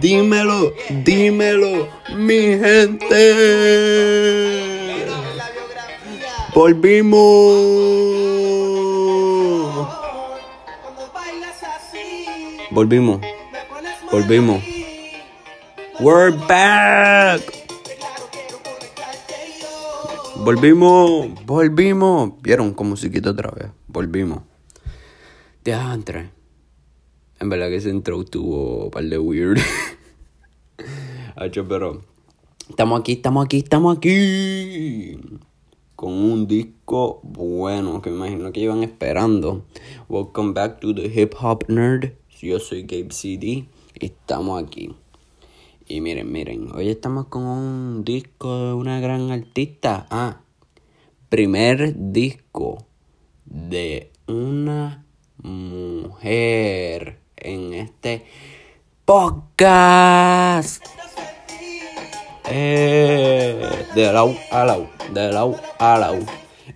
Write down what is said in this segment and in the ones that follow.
Dímelo, dímelo, mi gente. Volvimos. Volvimos. Volvimos. We're back. Volvimos, volvimos. Vieron como musiquita otra vez. Volvimos. entre. En verdad que ese intro tuvo un par de weird. Hacho, pero. Estamos aquí, estamos aquí, estamos aquí. Con un disco bueno que me imagino que iban esperando. Welcome back to the Hip Hop Nerd. Yo soy Gabe CD y estamos aquí. Y miren, miren, hoy estamos con un disco de una gran artista. Ah, primer disco de una mujer en este podcast. Eh, de la a la de la a la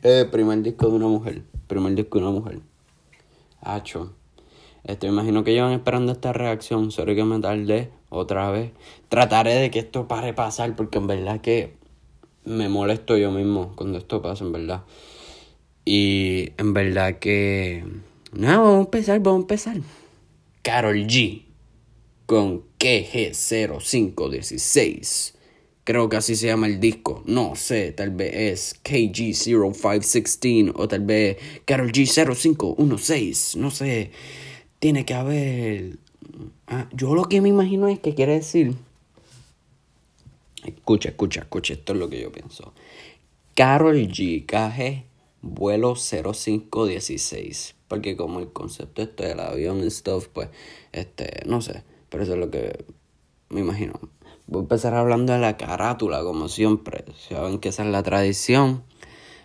Eh, primer disco de una mujer. Primer disco de una mujer. Hacho. Este, imagino que llevan esperando esta reacción. Sorry que me tardé otra vez. Trataré de que esto pare pasar porque en verdad que me molesto yo mismo cuando esto pasa, en verdad. Y en verdad que... Nada, vamos a empezar, vamos a empezar. Carol G con KG0516. Creo que así se llama el disco. No sé, tal vez es KG0516 o tal vez Carol G0516. No sé. Tiene que haber... Ah, yo lo que me imagino es que quiere decir... Escucha, escucha, escucha. Esto es lo que yo pienso. Carol G, KG, vuelo 0516 porque como el concepto este del avión y stuff, pues, este, no sé, pero eso es lo que me imagino. Voy a empezar hablando de la carátula, como siempre. Saben que esa es la tradición.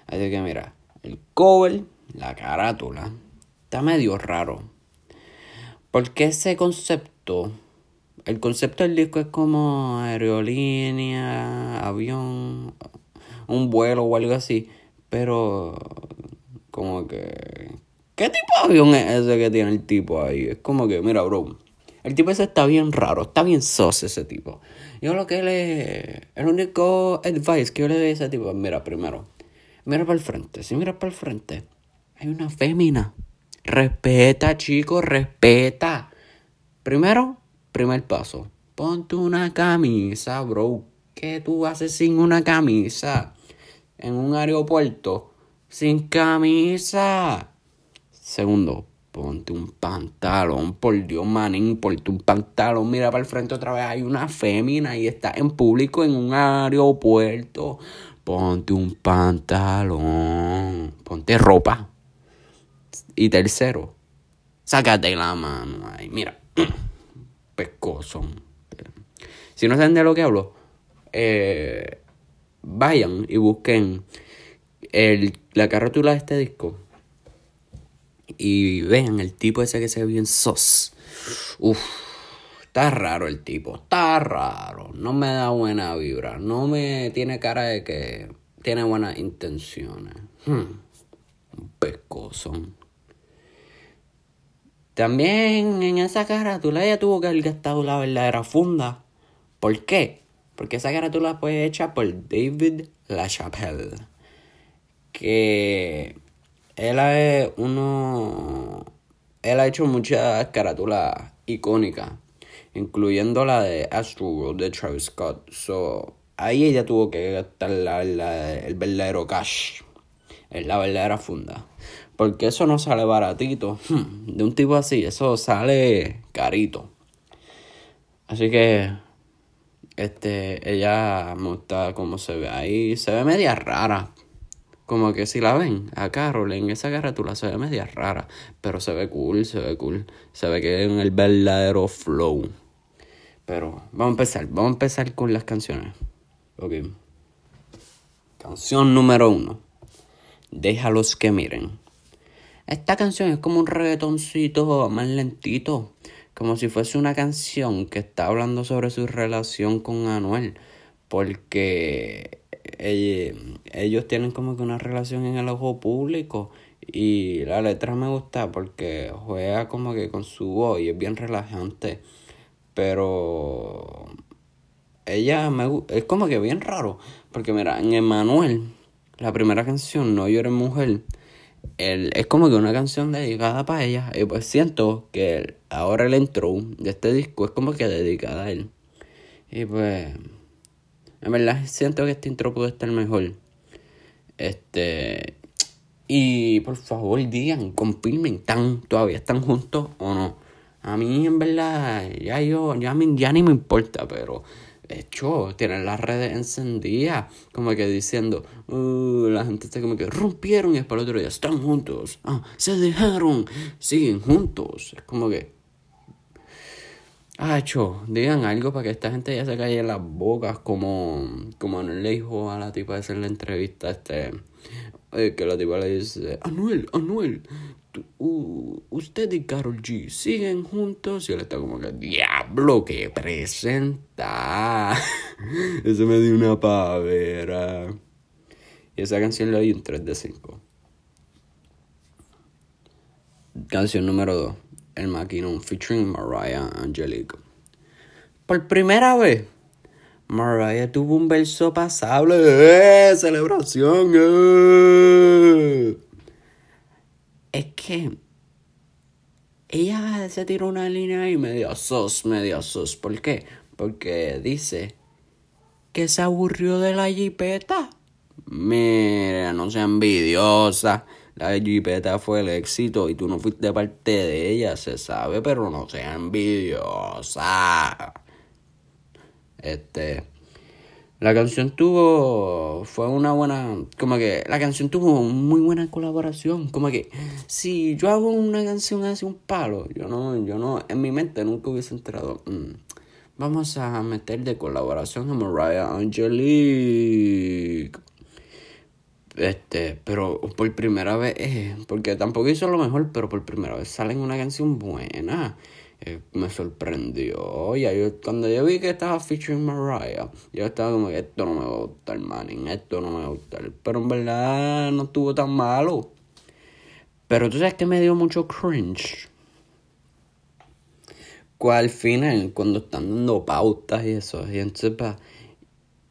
Así que mira, el cover, la carátula, está medio raro. Porque ese concepto, el concepto del disco es como aerolínea, avión, un vuelo o algo así. Pero como que ¿Qué tipo de avión es ese que tiene el tipo ahí? Es como que, mira, bro. El tipo ese está bien raro, está bien sos ese tipo. Yo lo que le. El único advice que yo le doy a ese tipo mira, primero, mira para el frente. Si miras para el frente, hay una fémina. Respeta, chicos, respeta. Primero, primer paso. Ponte una camisa, bro. ¿Qué tú haces sin una camisa? En un aeropuerto. Sin camisa. Segundo, ponte un pantalón, por Dios, manín, ponte un pantalón. Mira para el frente otra vez, hay una fémina y está en público en un aeropuerto. Ponte un pantalón, ponte ropa. Y tercero, sácate la mano ahí, mira, pescoso. Si no saben de lo que hablo, eh, vayan y busquen el, la carátula de este disco y vean el tipo ese que se ve bien sos. Uf, está raro el tipo, está raro. No me da buena vibra, no me tiene cara de que tiene buenas intenciones. Hmm. Un pescoso. También en esa carátula ella tuvo que haber gastado la verdadera funda. ¿Por qué? Porque esa carátula fue hecha por David LaChapelle. Que él es uno. Él ha hecho muchas carátulas icónicas, incluyendo la de Astro World de Travis Scott. So, ahí ella tuvo que gastar el verdadero cash, la verdadera funda. Porque eso no sale baratito. Hmm, de un tipo así, eso sale carito. Así que este, ella me gusta cómo se ve ahí. Se ve media rara. Como que si la ven a Carol en esa carátula se ve media rara, pero se ve cool, se ve cool. Se ve que es el verdadero flow. Pero vamos a empezar, vamos a empezar con las canciones. Ok. Canción número uno. Déjalos que miren. Esta canción es como un reggaetoncito más lentito. Como si fuese una canción que está hablando sobre su relación con Anuel. Porque ellos tienen como que una relación en el ojo público y la letra me gusta porque juega como que con su voz y es bien relajante. Pero ella me es como que bien raro. Porque mira, en Emanuel, la primera canción, No llores mujer, el, es como que una canción dedicada para ella. Y pues siento que ahora el intro de este disco es como que dedicada a él. Y pues, en verdad siento que este intro puede estar mejor. Este, y por favor digan, confirmen, ¿están, ¿todavía están juntos o no? A mí en verdad, ya yo, ya, ya ni me importa, pero hecho, tienen las redes encendidas, como que diciendo, uh, la gente está como que rompieron y es para el otro día, están juntos, ah, se dejaron, siguen juntos, es como que, ah, digan algo para que esta gente ya se calle las bocas, como, como no le dijo a la tipa de hacer la entrevista, este, eh, que la tipa le dice, Anuel, Anuel, usted y Carol G siguen juntos y él está como que, diablo, que presenta. Eso me dio una pavera. Y esa canción le doy un 3 de 5. Canción número 2. El Maquinón featuring Mariah Angelique. Por primera vez, Mariah tuvo un verso pasable. ¡Eh! ¡Celebración! Es que ella se tiró una línea y medio sos, medio sos. ¿Por qué? Porque dice que se aburrió de la jipeta. Mira, no sea envidiosa. La jipeta fue el éxito y tú no fuiste parte de ella, se sabe, pero no sea envidiosa. Este. La canción tuvo, fue una buena, como que la canción tuvo muy buena colaboración, como que si yo hago una canción hace un palo, yo no, yo no, en mi mente nunca hubiese entrado, mm, vamos a meter de colaboración a Mariah Angelique. Este, pero por primera vez, eh, porque tampoco hizo lo mejor, pero por primera vez sale en una canción buena. Eh, me sorprendió. Ya yo, cuando yo vi que estaba featuring Mariah, yo estaba como que esto no me va a gustar, Manning, esto no me va a gustar. Pero en verdad no estuvo tan malo. Pero tú sabes que me dio mucho cringe. Al final, cuando están dando pautas y eso, y entonces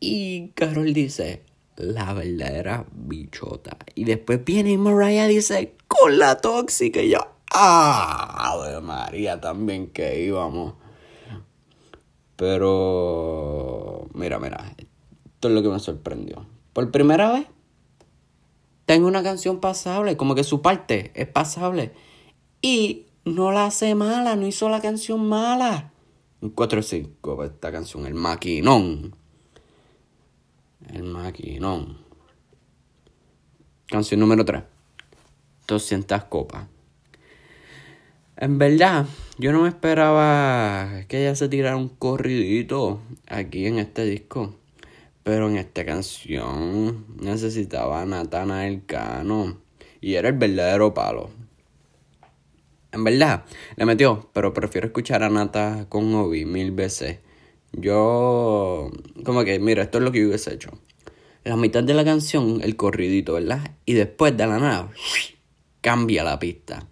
Y Carol dice, la verdadera bichota. Y después viene y dice, con la tóxica. Y yo, ¡Ah! De María también que íbamos. Pero, mira, mira, esto es lo que me sorprendió. Por primera vez, tengo una canción pasable, como que su parte es pasable. Y no la hace mala, no hizo la canción mala. Un 4-5 esta canción, el maquinón. El maquinón. Canción número 3. 200 copas. En verdad, yo no me esperaba que ella se tirara un corridito aquí en este disco. Pero en esta canción necesitaba a Natana Cano. Y era el verdadero palo. En verdad, le metió, pero prefiero escuchar a Nata con Obi mil veces. Yo, como que, mira, esto es lo que hubiese hecho. La mitad de la canción, el corridito, ¿verdad? Y después de la nada, cambia la pista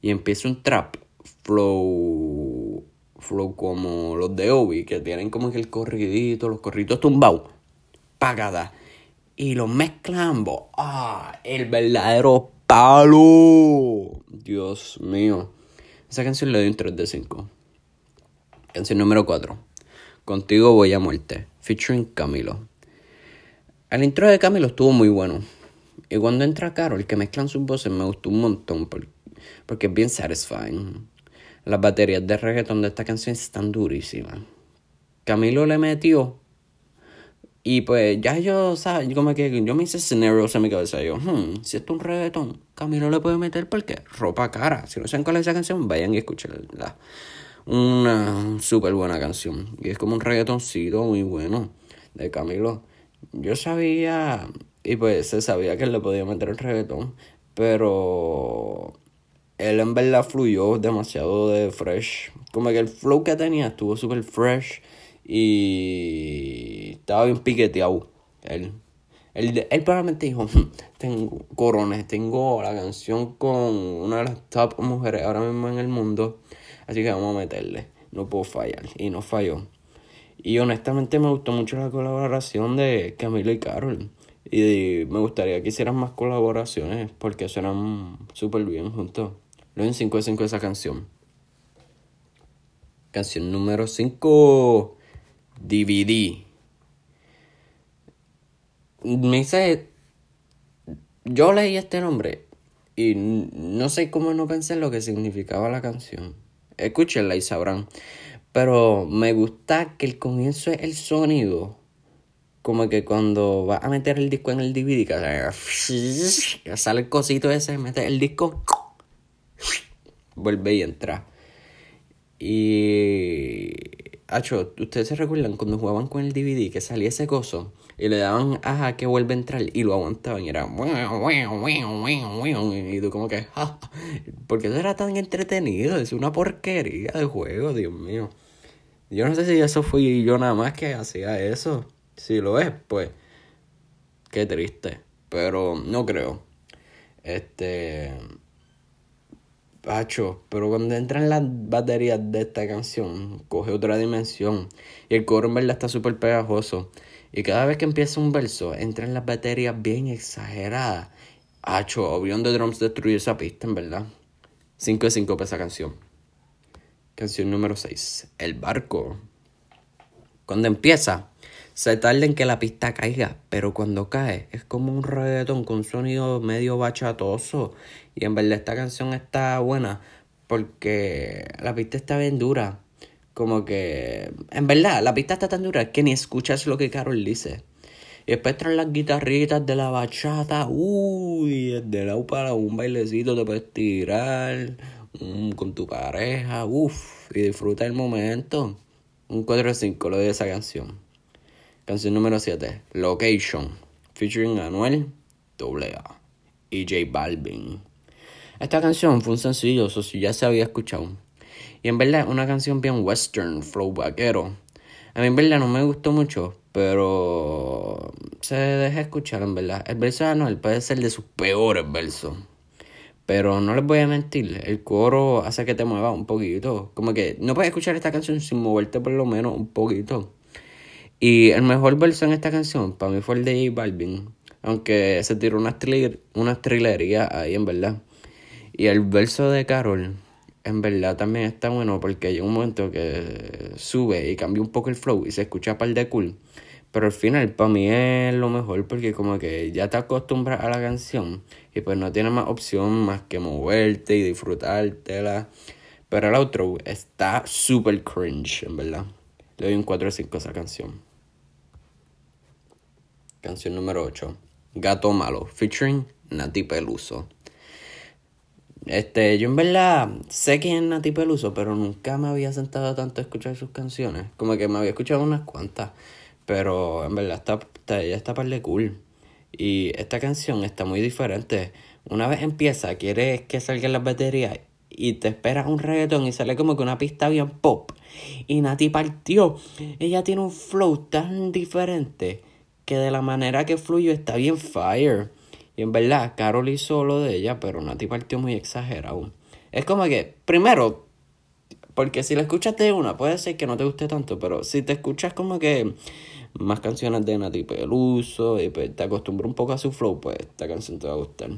y empieza un trap flow flow como los de Obi que tienen como que el corridito, los corriditos tumbados, pagada y los mezclan, ah, el verdadero palo. Dios mío. Esa canción le doy un 3 de 5. Canción número 4. Contigo voy a muerte. Featuring Camilo. El intro de Camilo estuvo muy bueno. Y cuando entra Carol, que mezclan sus voces, me gustó un montón. Porque es bien satisfying. Las baterías de reggaeton de esta canción están durísimas. Camilo le metió. Y pues ya yo, ¿sabes? Como que yo me hice escenarios en mi cabeza. Yo, hmm, si esto es un reggaeton, Camilo le puede meter porque ropa cara. Si no saben cuál es esa canción, vayan y escúchenla. Una súper buena canción. Y es como un reggaetoncito muy bueno de Camilo. Yo sabía, y pues se sabía que él le podía meter el reggaeton, pero él en verdad fluyó demasiado de fresh. Como que el flow que tenía estuvo súper fresh y estaba bien piqueteado. Él, él, él probablemente dijo, hmm, tengo corones, tengo la canción con una de las top mujeres ahora mismo en el mundo, así que vamos a meterle. no puedo fallar. Y no falló. Y honestamente me gustó mucho la colaboración de Camilo y Carol. Y me gustaría que hicieran más colaboraciones porque suenan súper bien juntos. Lo en 5 de 5 esa canción. Canción número 5. DVD. Me dice. Yo leí este nombre y no sé cómo no pensé en lo que significaba la canción. Escúchenla y sabrán. Pero me gusta que el comienzo es el sonido. Como que cuando vas a meter el disco en el DVD, que sale el cosito ese, mete el disco, vuelve y entra. Y. Hacho, ¿ustedes se recuerdan cuando jugaban con el DVD que salía ese coso? Y le daban ajá que vuelve a entrar y lo aguantaban y era. Y tú, como que. porque eso era tan entretenido, es una porquería de juego, Dios mío. Yo no sé si eso fui yo nada más que hacía eso. Si lo es, pues. Qué triste. Pero no creo. Este. Pacho, pero cuando entran las baterías de esta canción, coge otra dimensión. Y el coro en verdad está súper pegajoso. Y cada vez que empieza un verso, entran las baterías bien exageradas. Hacho, Oblivion de Drums destruye esa pista, en verdad. 5 de 5 para esa canción. Canción número 6. El barco. Cuando empieza, se tarda en que la pista caiga, pero cuando cae es como un reggaetón con sonido medio bachatoso. Y en verdad esta canción está buena porque la pista está bien dura. Como que, en verdad, la pista está tan dura que ni escuchas lo que Carol dice. Y después traen las guitarritas de la bachata. Uy, de lado para un bailecito te puedes tirar Mm, con tu pareja, uff, y disfruta el momento. Un 4 5 lo de esa canción. Canción número 7, Location, featuring Anuel AA y J Balvin. Esta canción fue un sencillo, eso si ya se había escuchado. Y en verdad una canción bien western, flow vaquero. A mí en verdad no me gustó mucho, pero se deja escuchar en verdad. El verso de Anuel puede ser de sus peores versos. Pero no les voy a mentir, el coro hace que te muevas un poquito. Como que no puedes escuchar esta canción sin moverte por lo menos un poquito. Y el mejor verso en esta canción para mí fue el de J Balvin. Aunque se tiró una, una trilería ahí en verdad. Y el verso de Carol en verdad también está bueno porque hay un momento que sube y cambia un poco el flow y se escucha par de cool. Pero al final, para mí es lo mejor porque como que ya te acostumbras a la canción y pues no tienes más opción más que moverte y disfrutártela. Pero el outro está super cringe, en verdad. Le doy un 4 o 5 a esa canción. Canción número 8. Gato Malo, featuring Nati Peluso. Este, yo en verdad sé quién es Nati Peluso, pero nunca me había sentado tanto a escuchar sus canciones. Como que me había escuchado unas cuantas. Pero en verdad está, está, ella está par de cool. Y esta canción está muy diferente. Una vez empieza, quieres que salgan las baterías y te esperas un reggaetón y sale como que una pista bien pop. Y Nati partió. Ella tiene un flow tan diferente que de la manera que fluyó está bien fire. Y en verdad, Carol hizo lo de ella, pero Nati partió muy exagerado. Es como que, primero, porque si la escuchas de una, puede ser que no te guste tanto, pero si te escuchas como que más canciones de Nati Peluso y pues te acostumbras un poco a su flow, pues esta canción te va a gustar.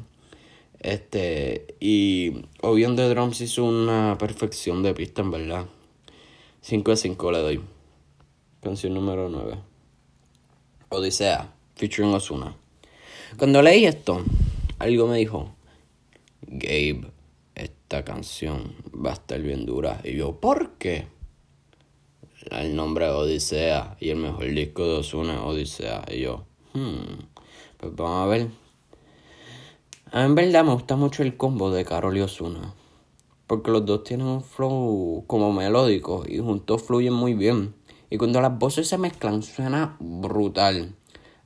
Este, y Obion de Drums hizo una perfección de pista, en verdad. 5 de 5 le doy. Canción número 9. Odisea, featuring Osuna. Cuando leí esto, algo me dijo, Gabe, esta canción va a estar bien dura. Y yo, ¿por qué? el nombre Odisea y el mejor disco de Ozuna Odisea. Y yo, hmm, pues vamos a ver. En verdad me gusta mucho el combo de Carol y Ozuna. Porque los dos tienen un flow como melódico y juntos fluyen muy bien. Y cuando las voces se mezclan suena brutal.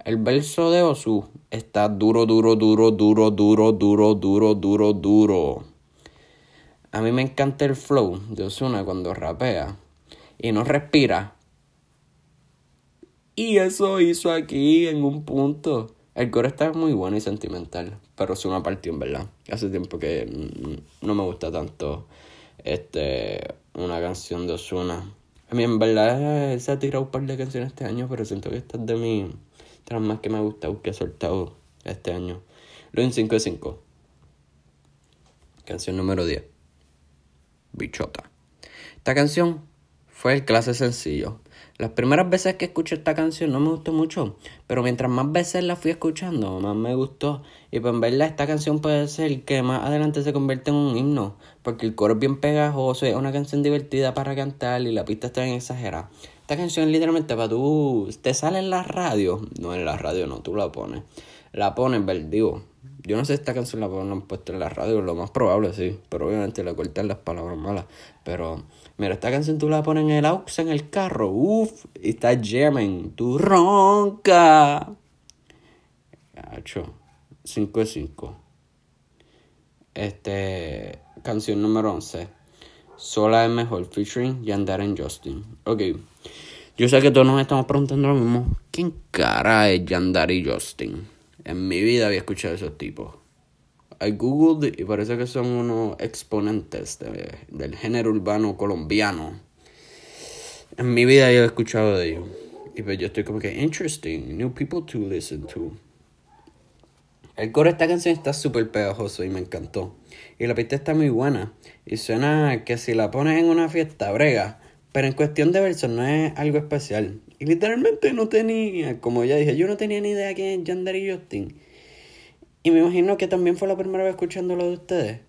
El verso de Osu está duro, duro, duro, duro, duro, duro, duro, duro, duro. A mí me encanta el flow de Ozuna cuando rapea y no respira. Y eso hizo aquí en un punto. El coro está muy bueno y sentimental, pero es una partió en verdad. Hace tiempo que no me gusta tanto este una canción de Osuna. A mí en verdad se ha tirado un par de canciones este año, pero siento que esta es de mis más que me ha gustado que soltado este año. Luego en 5 de 5. Canción número 10. Bichota. Esta canción fue el clase sencillo. Las primeras veces que escuché esta canción no me gustó mucho, pero mientras más veces la fui escuchando, más me gustó. Y pues en verdad esta canción puede ser que más adelante se convierte en un himno, porque el coro es bien pegajoso, es una canción divertida para cantar y la pista está bien exagerada. Esta canción literalmente para tú, te sale en la radio, no en la radio no, tú la pones. La pones, digo, yo no sé si esta canción la han puesto en la radio, lo más probable sí, pero obviamente le cortan las palabras malas. Pero, mira, esta canción tú la pones en el aux en el carro, uff, y está jamming, tú ronca. 5 de 5. Este, canción número 11. Sola es mejor, featuring Yandar en Justin. Ok, yo sé que todos nos estamos preguntando lo mismo. ¿Quién cara es Yandar y Justin? En mi vida había escuchado esos tipos. I googled y parece que son unos exponentes del género urbano colombiano. En mi vida yo he escuchado de ellos. Y pues yo estoy como que, interesting, new people to listen to. El coro de esta canción está súper pegajoso y me encantó. Y la pista está muy buena. Y suena que si la pones en una fiesta brega. Pero en cuestión de versos no es algo especial. Y literalmente no tenía, como ya dije, yo no tenía ni idea quién es Yandere y Justin. Y me imagino que también fue la primera vez escuchando lo de ustedes.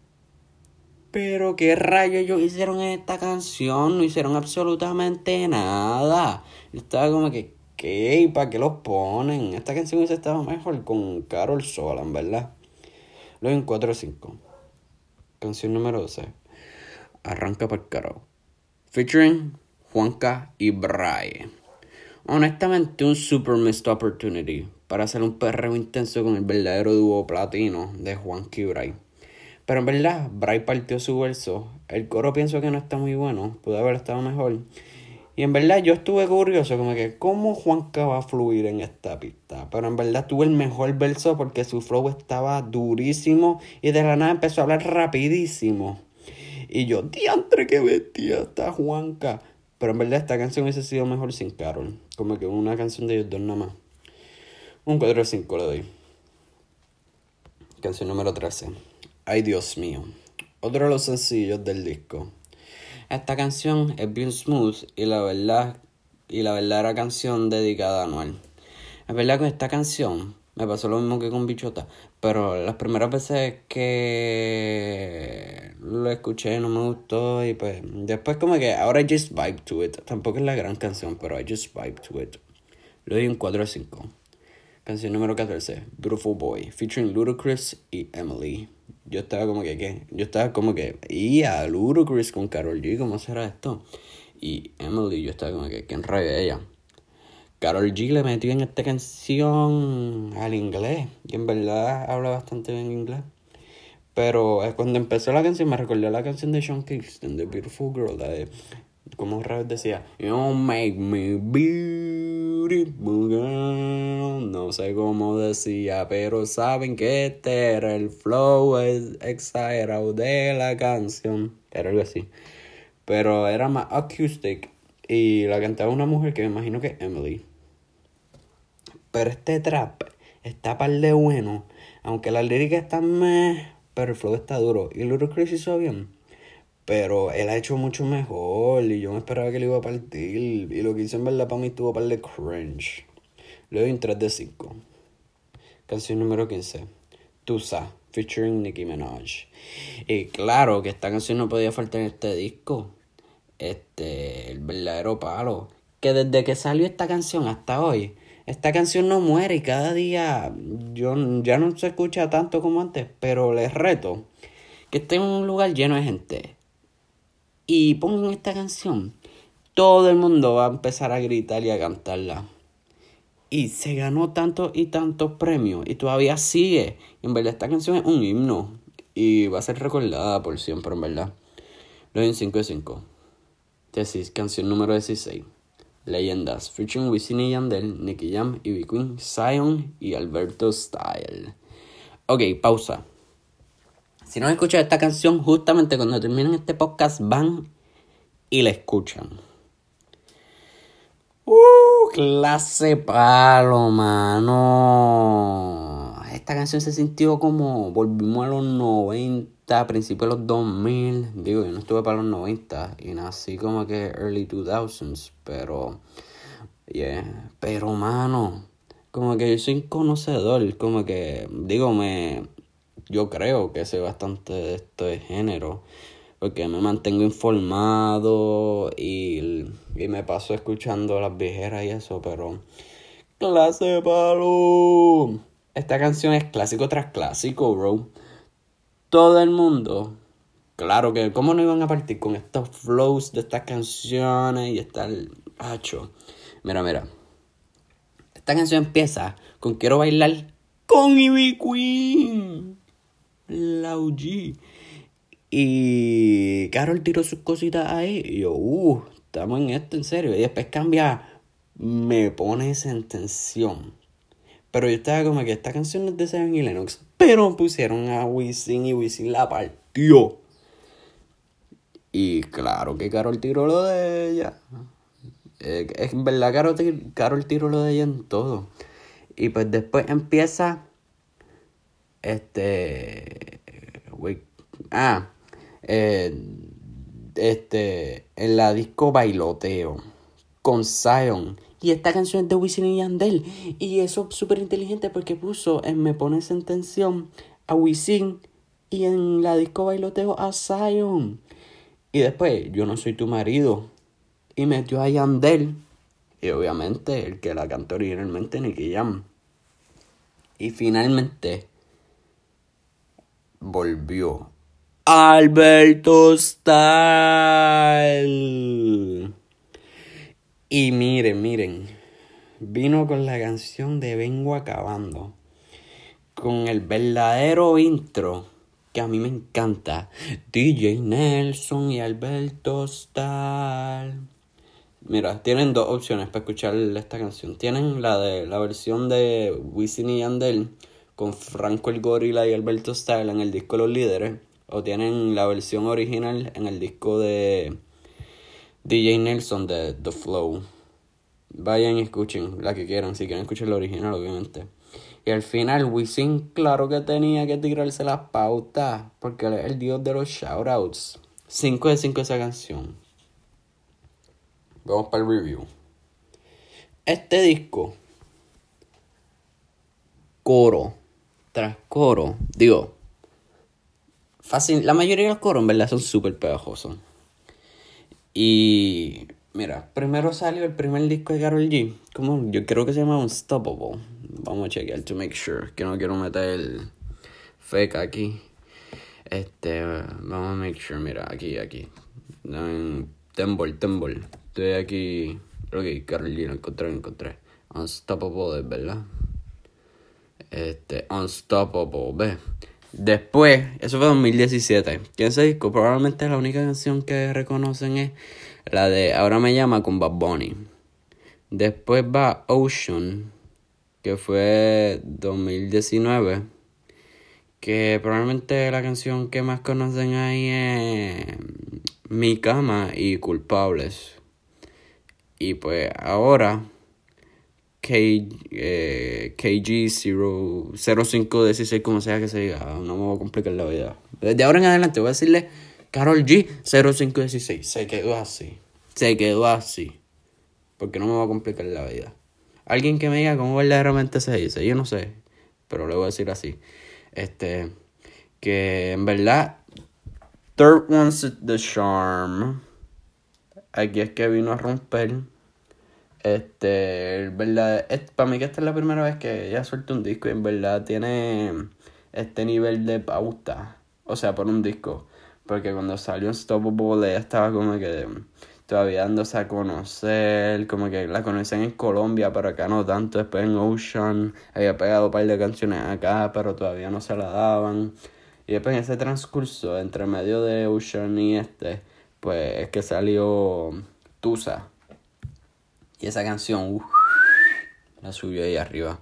Pero qué rayos ellos hicieron esta canción, no hicieron absolutamente nada. Estaba como que, ¿qué? ¿Para qué los ponen? Esta canción hubiese estado mejor con Carol Solan, ¿verdad? Luego en 4 o 5. Canción número 12. Arranca para el caro. Featuring Juanca y Bray. Honestamente, un super missed opportunity para hacer un perreo intenso con el verdadero dúo platino de Juan Bray. Pero en verdad, Bray partió su verso. El coro pienso que no está muy bueno, pudo haber estado mejor. Y en verdad yo estuve curioso, como que cómo Juanca va a fluir en esta pista. Pero en verdad tuve el mejor verso porque su flow estaba durísimo y de la nada empezó a hablar rapidísimo. Y yo, diantre, qué bestia está Juanca. Pero en verdad esta canción hubiese sido mejor sin Carol. Como que una canción de ellos dos nada más. Un 4 de 5 le doy. Canción número 13. Ay Dios mío. Otro de los sencillos del disco. Esta canción es bien smooth y la verdad y la verdadera canción dedicada a Anuel. Es verdad con esta canción me pasó lo mismo que con Bichota, pero las primeras veces que lo escuché no me gustó y pues después como que ahora I just vibe to it. Tampoco es la gran canción, pero I just vibe to it. Le doy un 4 a 5. Canción número 14, Beautiful Boy, featuring Ludacris y Emily. Yo estaba como que, ¿qué? Yo estaba como que, y a Ludacris con Carol G, ¿cómo será esto? Y Emily, yo estaba como que, ¿quién rayo ella? Carol G le metió en esta canción al inglés. Y en verdad habla bastante bien inglés. Pero eh, cuando empezó la canción me recordó la canción de Sean Kingston, The Beautiful Girl, la de, como vez decía, You make me beautiful girl. No sé cómo decía, pero saben que este era el flow exagerado de la canción. Era algo así. Pero era más acoustic. Y la cantaba una mujer que me imagino que es Emily. Pero este trap está par de bueno. Aunque la lírica está meh, pero el flow está duro. Y Chris hizo bien. Pero él ha hecho mucho mejor. Y yo me esperaba que le iba a partir. Y lo que hizo en verdad para mí estuvo par de cringe. Le doy un 3 de 5. Canción número 15. Tusa, featuring Nicki Minaj. Y claro que esta canción no podía faltar en este disco este, el verdadero palo. Que desde que salió esta canción hasta hoy, esta canción no muere y cada día yo, ya no se escucha tanto como antes, pero les reto que esté en un lugar lleno de gente y pongan esta canción. Todo el mundo va a empezar a gritar y a cantarla. Y se ganó tantos y tantos premios y todavía sigue. en verdad esta canción es un himno y va a ser recordada por siempre, en verdad. Lo doy en 5 de 5 canción número 16. Leyendas, featuring Wisin y Yandel, Nicky Jam, Ivy Queen, Zion y Alberto Style. Ok, pausa. Si no escuchado esta canción, justamente cuando terminen este podcast van y la escuchan. Uh, clase palo, mano. Esta canción se sintió como volvimos a los 90, principios de los 2000. Digo, yo no estuve para los 90 y nací como que early 2000s, pero yeah, pero mano, como que yo soy conocedor, como que digo, me yo creo que sé bastante de este género porque me mantengo informado y, y me paso escuchando las viejeras y eso, pero clase palo. Esta canción es clásico tras clásico, bro. Todo el mundo, claro que, ¿cómo no iban a partir con estos flows de estas canciones y estar hacho? Mira, mira. Esta canción empieza con Quiero bailar con Ivy Queen. La OG. Y Carol tiró sus cositas ahí. Y yo, uh, estamos en esto en serio. Y después cambia, me pones en tensión. Pero yo estaba como que esta canción es de Seven y Lennox. Pero pusieron a Wisin y Wisin la partió. Y claro que Carol tiró lo de ella. Eh, es verdad, Carol, Carol tiró lo de ella en todo. Y pues después empieza. Este. ah, eh, este, en la disco Bailoteo con Zion. Y esta canción es de Wisin y Yandel. Y eso es súper inteligente porque puso en Me Pones en Tensión a Wisin y en la disco Bailoteo a Zion. Y después, Yo no soy tu marido. Y metió a Yandel. Y obviamente el que la cantó originalmente, Nicky Jam. Y finalmente volvió Alberto Style. Y miren, miren, vino con la canción de Vengo Acabando, con el verdadero intro que a mí me encanta, DJ Nelson y Alberto Style. Mira, tienen dos opciones para escuchar esta canción. Tienen la de la versión de Wisin y Yandel con Franco el Gorila y Alberto Style en el disco Los Líderes o tienen la versión original en el disco de DJ Nelson de The Flow. Vayan y escuchen la que quieran, si quieren escuchar la original, obviamente. Y al final, Wisin, claro que tenía que tirarse las pautas, porque él es el dios de los shoutouts. 5 de 5 esa canción. Vamos para el review. Este disco, coro tras coro, digo, fácil. La mayoría de los coros, en verdad, son súper pegajosos. Y mira, primero salió el primer disco de Carol G. Como yo creo que se llama Unstoppable. Vamos a chequear to make sure. Que no quiero meter el fake aquí. Este, vamos a make sure. Mira, aquí, aquí. Temble, Temble. Estoy aquí. Ok, Carol G, lo encontré, lo encontré. Unstoppable, ¿verdad? Este, Unstoppable, ve. Después, eso fue 2017. ¿Quién ese disco? Probablemente la única canción que reconocen es la de Ahora me llama con Bad Bunny. Después va Ocean, que fue 2019. Que probablemente la canción que más conocen ahí es Mi cama y Culpables. Y pues ahora eh, KG0516, como sea que se diga. No me voy a complicar la vida. Desde ahora en adelante voy a decirle Carol G0516. Se quedó así. Se quedó así. Porque no me va a complicar la vida. Alguien que me diga cómo verdaderamente se dice. Yo no sé. Pero le voy a decir así. Este. Que en verdad. Third one's the charm. Aquí es que vino a romper. Este, el verdad, para mí que esta es la primera vez que ella suelta un disco y en verdad tiene este nivel de pauta. O sea, por un disco. Porque cuando salió Unstoppable ella estaba como que todavía dándose a conocer, como que la conocen en Colombia, pero acá no tanto. Después en Ocean había pegado un par de canciones acá, pero todavía no se la daban. Y después en ese transcurso, entre medio de Ocean y este, pues es que salió Tusa. Y esa canción, la subió ahí arriba.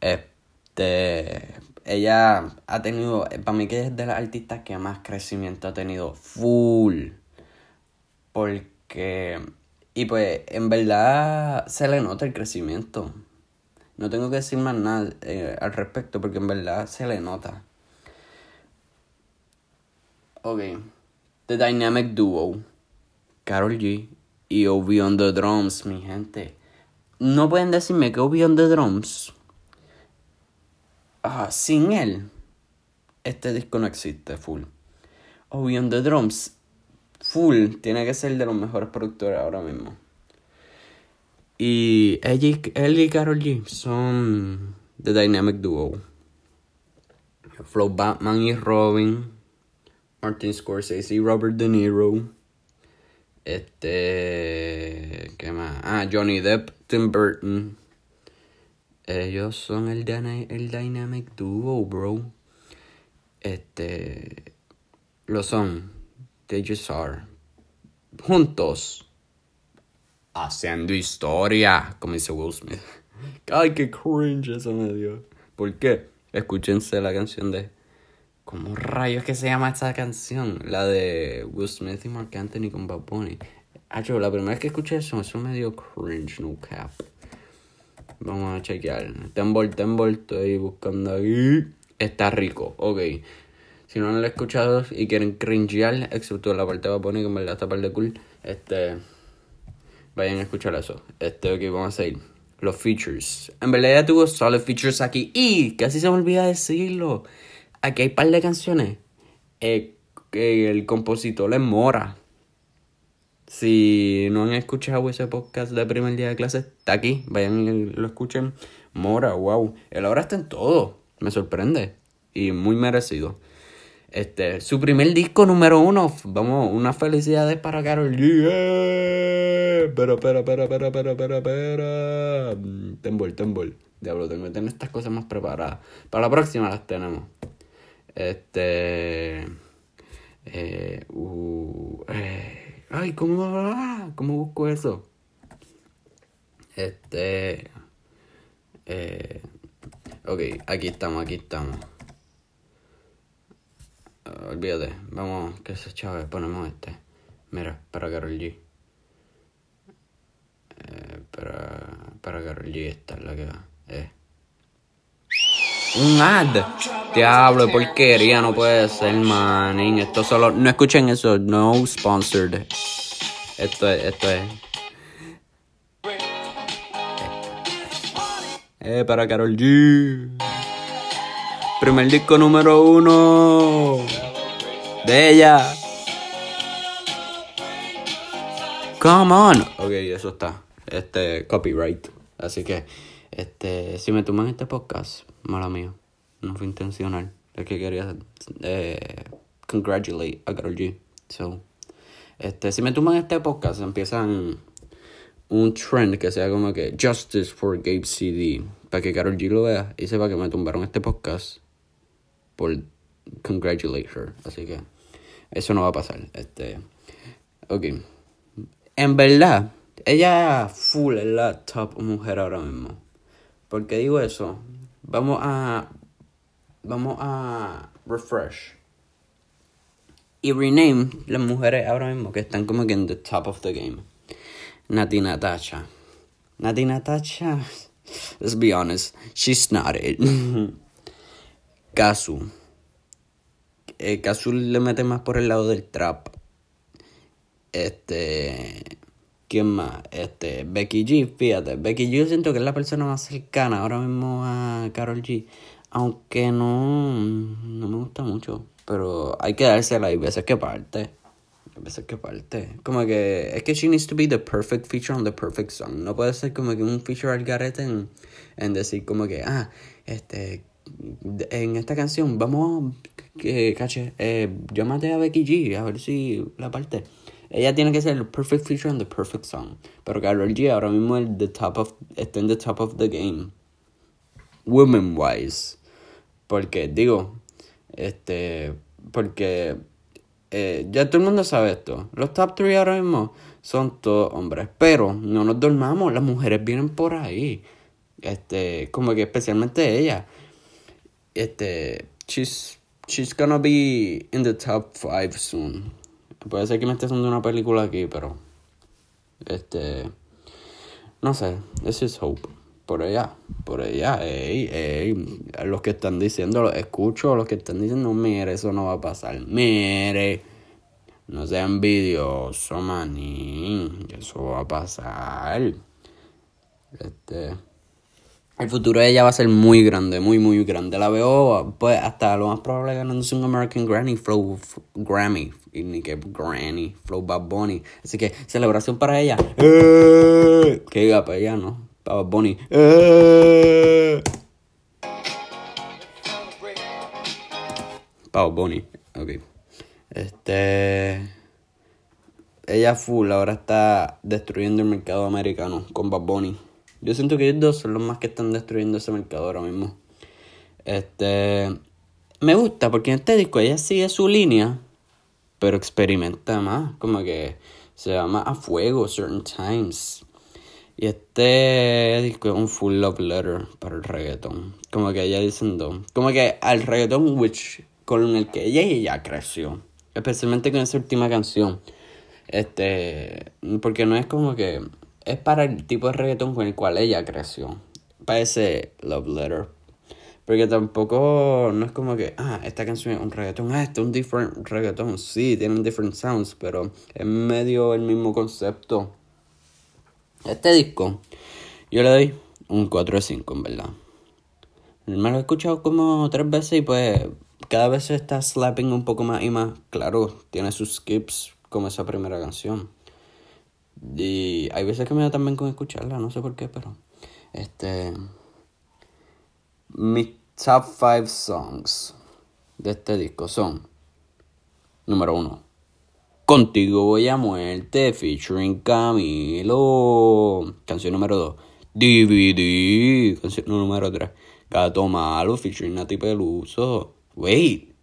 Este, ella ha tenido, para mí que es de las artistas que más crecimiento ha tenido, full. Porque. Y pues, en verdad, se le nota el crecimiento. No tengo que decir más nada eh, al respecto, porque en verdad se le nota. Ok. The Dynamic Duo. Carol G. Y Obi on the Drums, mi gente. No pueden decirme que Obi on the Drums. Ah, sin él. Este disco no existe, full. Obi on the Drums full tiene que ser de los mejores productores ahora mismo. Y él y Carol G son The Dynamic Duo. Flow Batman y Robin. Martin Scorsese y Robert De Niro. Este. ¿Qué más? Ah, Johnny Depp, Tim Burton. Ellos son el, el Dynamic Duo, bro. Este. Lo son. They just are. Juntos. Haciendo historia. Como dice Will Smith. Ay, qué cringe eso me dio. ¿Por qué? Escúchense la canción de. ¿Cómo rayos que se llama esta canción? La de Will Smith y Mark Anthony con Bob Bunny. Yo, la primera vez que escuché eso, eso me dio cringe, no cap. Vamos a chequear. Tembol, Tembol, estoy buscando aquí. Está rico, ok. Si no lo han escuchado y quieren cringear, excepto la parte de Bad que en verdad está par de cool, este, vayan a escuchar eso. Este, ok, vamos a seguir. Los features. En verdad ya tuvo solid features aquí. Y casi se me olvida decirlo. Aquí hay par de canciones. Eh, que el compositor es Mora. Si no han escuchado ese podcast de primer día de clase, está aquí. Vayan y lo escuchen. Mora, wow. Él ahora está en todo. Me sorprende. Y muy merecido. Este, su primer disco número uno. Vamos, unas felicidades para Carol. Pero, pero, pero, pero, pero, pero, pero. Tembol, tembol. Diablo, tengo que tener estas cosas más preparadas. Para la próxima las tenemos. Este. Eh, uh, eh, ay, ¿cómo, ¿cómo busco eso? Este. Eh, ok, aquí estamos, aquí estamos olvídate, vamos, que se chave, ponemos este. Mira, para Carol G. Eh, para, para Carol G esta es la que va. Eh. Un ad. Diablo, porquería, no puede ser, manín. Esto solo. No escuchen eso, no sponsored. Esto es, esto es. Eh, para Carol G. Primer disco número uno de ella. Come on. Ok, eso está. Este, copyright. Así que, este, si me toman este podcast, mala mía. No fue intencional. Es que quería eh, congratulate a Karol G. So, este, si me toman este podcast, empiezan un trend que sea como que Justice for Gabe CD. Para que Karol G lo vea y sepa que me tumbaron este podcast por congratulate her. Así que eso no va a pasar. Este, ok. En verdad, ella full es la top mujer ahora mismo. ¿Por qué digo eso? Vamos a. Vamos a refresh. Y rename las mujeres ahora mismo que están como que en the top of the game. Nati Natasha. Nati Natasha. Let's be honest. She's not it. Kazu. Eh, Kazu le mete más por el lado del trap. Este. ¿Quién más? Este. Becky G, fíjate. Becky G yo siento que es la persona más cercana ahora mismo a Carol G. Aunque no. No me gusta mucho. Pero hay que dársela. Hay veces que parte. Hay veces que parte. Como que. Es que she needs to be the perfect feature on the perfect song. No puede ser como que un feature al garete en, en decir como que. Ah, este en esta canción, vamos, que caché, eh, llámate a Becky G, a ver si la parte. Ella tiene que ser el perfect feature and the perfect song. Pero Carol G ahora mismo el the top of, está en the top of the game. Women wise. Porque, digo, este, porque eh, ya todo el mundo sabe esto. Los top 3 ahora mismo son todos hombres. Pero no nos dormamos, las mujeres vienen por ahí. Este, como que especialmente ella este, she's, she's gonna be in the top 5 soon. Puede ser que me esté haciendo una película aquí, pero. Este. No sé, this is hope. Por allá, por allá, ey, ey. Los que están diciendo, los escucho, los que están diciendo, mire, eso no va a pasar. Mire, no sea envidioso, manín. Eso va a pasar. Este. El futuro de ella va a ser muy grande, muy, muy grande. La veo, pues, hasta lo más probable ganándose un American Granny Flow Grammy. Y ni que Granny, Flow Bad Bunny. Así que, celebración para ella. ¡Eh! Que diga para ella, ¿no? Para Bad Bunny. ¡Eh! Para Bad Bunny. Ok. Este. Ella full ahora está destruyendo el mercado americano con Bad Bunny. Yo siento que ellos dos son los más que están destruyendo ese mercado ahora mismo. Este. Me gusta porque en este disco ella sigue su línea, pero experimenta más. Como que se va más a fuego, certain times. Y este disco es un full love letter para el reggaeton. Como que ella diciendo. Como que al reggaeton, which, con el que ella y ella creció. Especialmente con esa última canción. Este. Porque no es como que es para el tipo de reggaetón con el cual ella creció. Para ese love letter. Porque tampoco no es como que, ah, esta canción es un reggaetón, ah, este es un different reggaetón. Sí, tienen different sounds, pero es medio el mismo concepto. Este disco, yo le doy un 4 de 5, en verdad. Me lo he escuchado como tres veces y pues cada vez está slapping un poco más y más. Claro, tiene sus skips como esa primera canción. Y hay veces que me da también con escucharla, no sé por qué, pero. Este. Mis top 5 songs de este disco son. Número 1. Contigo voy a muerte, featuring Camilo. Canción número 2. DVD. Canción número 3. Gato Malo, featuring Nati Peluso. Wait.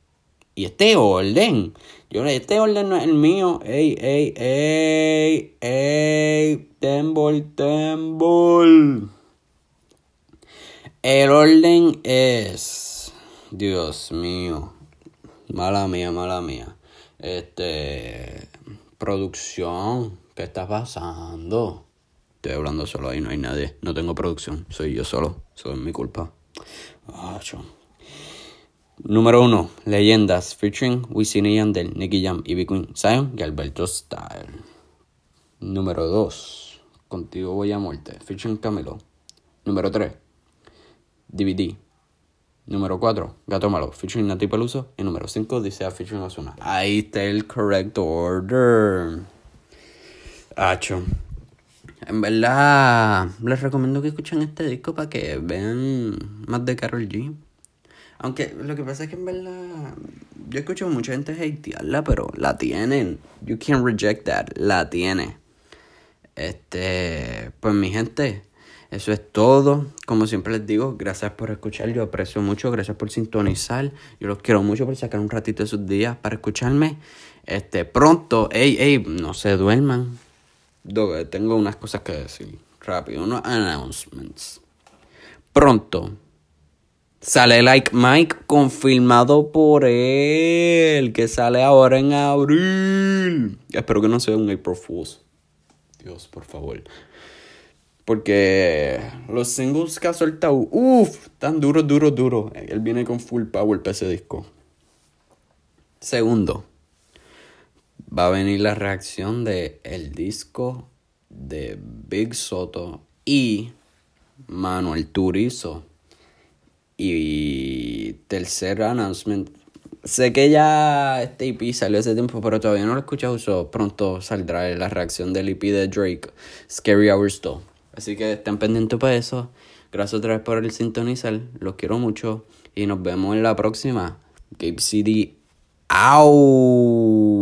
Y este orden, yo este orden no es el mío. Ey, ey, ey, ey, tembol, tembol. El orden es, Dios mío, mala mía, mala mía. Este, producción, ¿qué está pasando? Estoy hablando solo ahí, no hay nadie. No tengo producción, soy yo solo. Es mi culpa. Ah, Número 1. Leyendas featuring Wisin y Yandel, Nicky Jam, Ivy Queen, Zion y Alberto Style. Número 2. Contigo voy a muerte featuring Camilo. Número 3. DVD. Número 4. Gato Malo featuring Nati Peluso. Y número 5. Dice featuring Ozuna. Ahí está el correct order. Hacho. En verdad, les recomiendo que escuchen este disco para que vean más de Carol G. Aunque lo que pasa es que en verdad. Yo escucho mucha gente hatearla, pero la tienen. You can't reject that. La tiene. Este. Pues mi gente. Eso es todo. Como siempre les digo, gracias por escuchar. Yo aprecio mucho. Gracias por sintonizar. Yo los quiero mucho por sacar un ratito de sus días para escucharme. Este, pronto, ey, ey, no se duerman. Tengo unas cosas que decir. Rápido, unos announcements. Pronto Sale Like Mike confirmado por él, que sale ahora en abril. Espero que no sea un April Fool's. Dios, por favor. Porque los singles que ha soltado, uff, tan duro, duro, duro. Él viene con full power para ese disco. Segundo, va a venir la reacción de el disco de Big Soto y Manuel Turizo y tercer announcement. Sé que ya este EP salió hace tiempo, pero todavía no lo he escuchado. So pronto saldrá la reacción del EP de Drake, Scary Hours 2. Así que estén pendientes para eso. Gracias otra vez por el sintonizar. Los quiero mucho. Y nos vemos en la próxima. Gabe City. ¡Au!